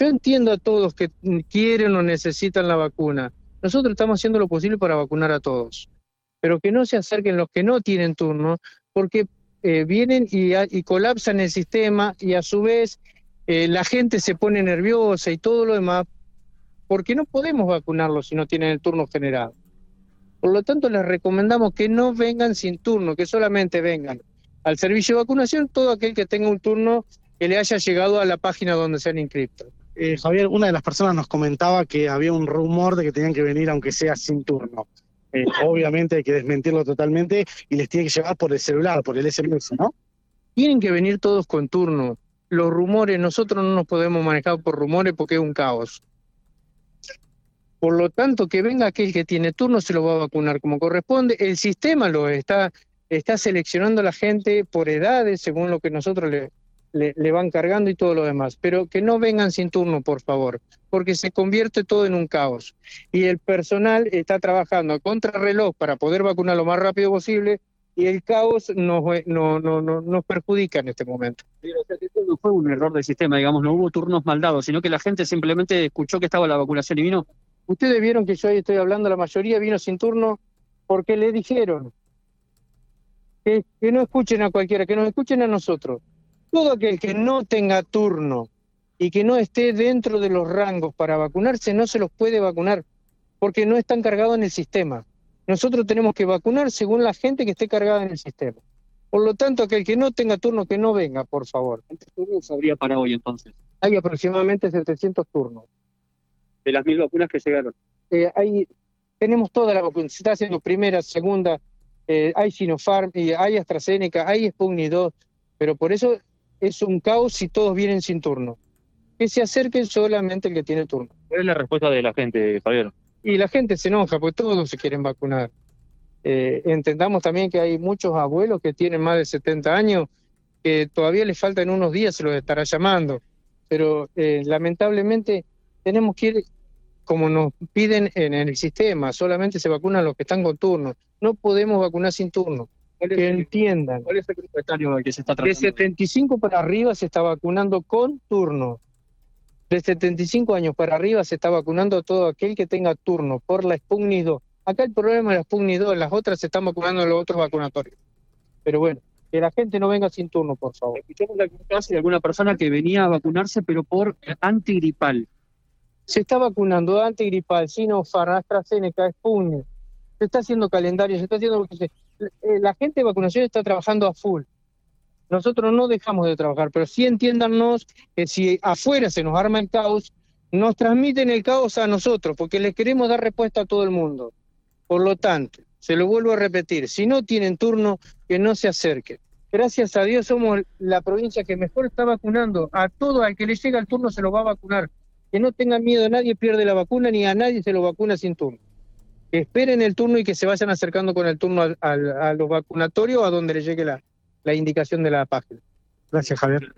yo entiendo a todos que quieren o necesitan la vacuna. Nosotros estamos haciendo lo posible para vacunar a todos, pero que no se acerquen los que no tienen turno, porque eh, vienen y, colapsan el sistema y a su vez eh, la gente se pone nerviosa y todo lo demás, porque no podemos vacunarlos si no tienen el turno generado. Por lo tanto, les recomendamos que no vengan sin turno, que solamente vengan al servicio de vacunación todo aquel que tenga un turno que le haya llegado a la página donde se han inscrito. Eh, Javier, una de las personas nos comentaba que había un rumor de que tenían que venir aunque sea sin turno. Eh, obviamente hay que desmentirlo totalmente y les tiene que llevar por el celular, por el SMS, ¿no? Tienen que venir todos con turno. Los rumores, nosotros no nos podemos manejar por rumores porque es un caos. Por lo tanto, que venga aquel que tiene turno, se lo va a vacunar como corresponde. El sistema lo está, está seleccionando a la gente por edades, según lo que nosotros le, le, van cargando y todo lo demás. Pero que no vengan sin turno, por favor, porque se convierte todo en un caos. Y el personal está trabajando a contrarreloj para poder vacunar lo más rápido posible y el caos nos, no, no, no, nos perjudica en este momento. no fue un error del sistema, digamos, no hubo turnos mal dados, sino que la gente simplemente escuchó que estaba la vacunación y vino. Ustedes vieron que yo ahí estoy hablando, la mayoría vino sin turno porque le dijeron que, que no escuchen a cualquiera, que nos escuchen a nosotros todo aquel que no tenga turno y que no esté dentro de los rangos para vacunarse no se los puede vacunar porque no están cargados en el sistema. Nosotros tenemos que vacunar según la gente que esté cargada en el sistema. Por lo tanto, aquel que no tenga turno, que no venga, por favor. ¿Cuántos turnos habría para hoy entonces? Hay aproximadamente 700 turnos. ¿De las mil vacunas que llegaron? Eh, hay, tenemos toda la vacuna. Se está haciendo primera, segunda, eh, hay Sinopharm, y hay AstraZeneca, hay Sputnik 2, pero por eso es un caos si todos vienen sin turno. Que se acerquen solamente el que tiene turno. ¿Cuál es la respuesta de la gente, Javier? Y la gente se enoja porque todos se quieren vacunar. Eh, entendamos también que hay muchos abuelos que tienen más de 70 años que todavía les faltan unos días, se los estará llamando. Pero eh, lamentablemente tenemos que ir como nos piden en el sistema, solamente se vacunan los que están con turno. No podemos vacunar sin turno que entiendan. ¿Cuál es el criterio que se está tratando? De 75 para arriba se está vacunando con turno. De 75 años para arriba se está vacunando todo aquel que tenga turno por la Sputnik 2. Acá el problema es la Sputnik 2, las otras se están vacunando en los otros vacunatorios. Pero bueno, que la gente no venga sin turno, por favor. Escuchamos la caso de alguna persona que venía a vacunarse, pero por antigripal. Se está vacunando antigripal, Sinopharm, AstraZeneca, Sputnik. Se está haciendo calendario, se está haciendo lo que se la gente de vacunación está trabajando a full. Nosotros no dejamos de trabajar, pero sí entiéndanos que si afuera se nos arma el caos, nos transmiten el caos a nosotros, porque les queremos dar respuesta a todo el mundo. Por lo tanto, se lo vuelvo a repetir, si no tienen turno, que no se acerquen. Gracias a Dios somos la provincia que mejor está vacunando. A todo al que le llega el turno se lo va a vacunar. Que no tengan miedo, nadie pierde la vacuna ni a nadie se lo vacuna sin turno que esperen el turno y que se vayan acercando con el turno a los vacunatorios a donde les llegue la, la indicación de la página. Gracias, Javier.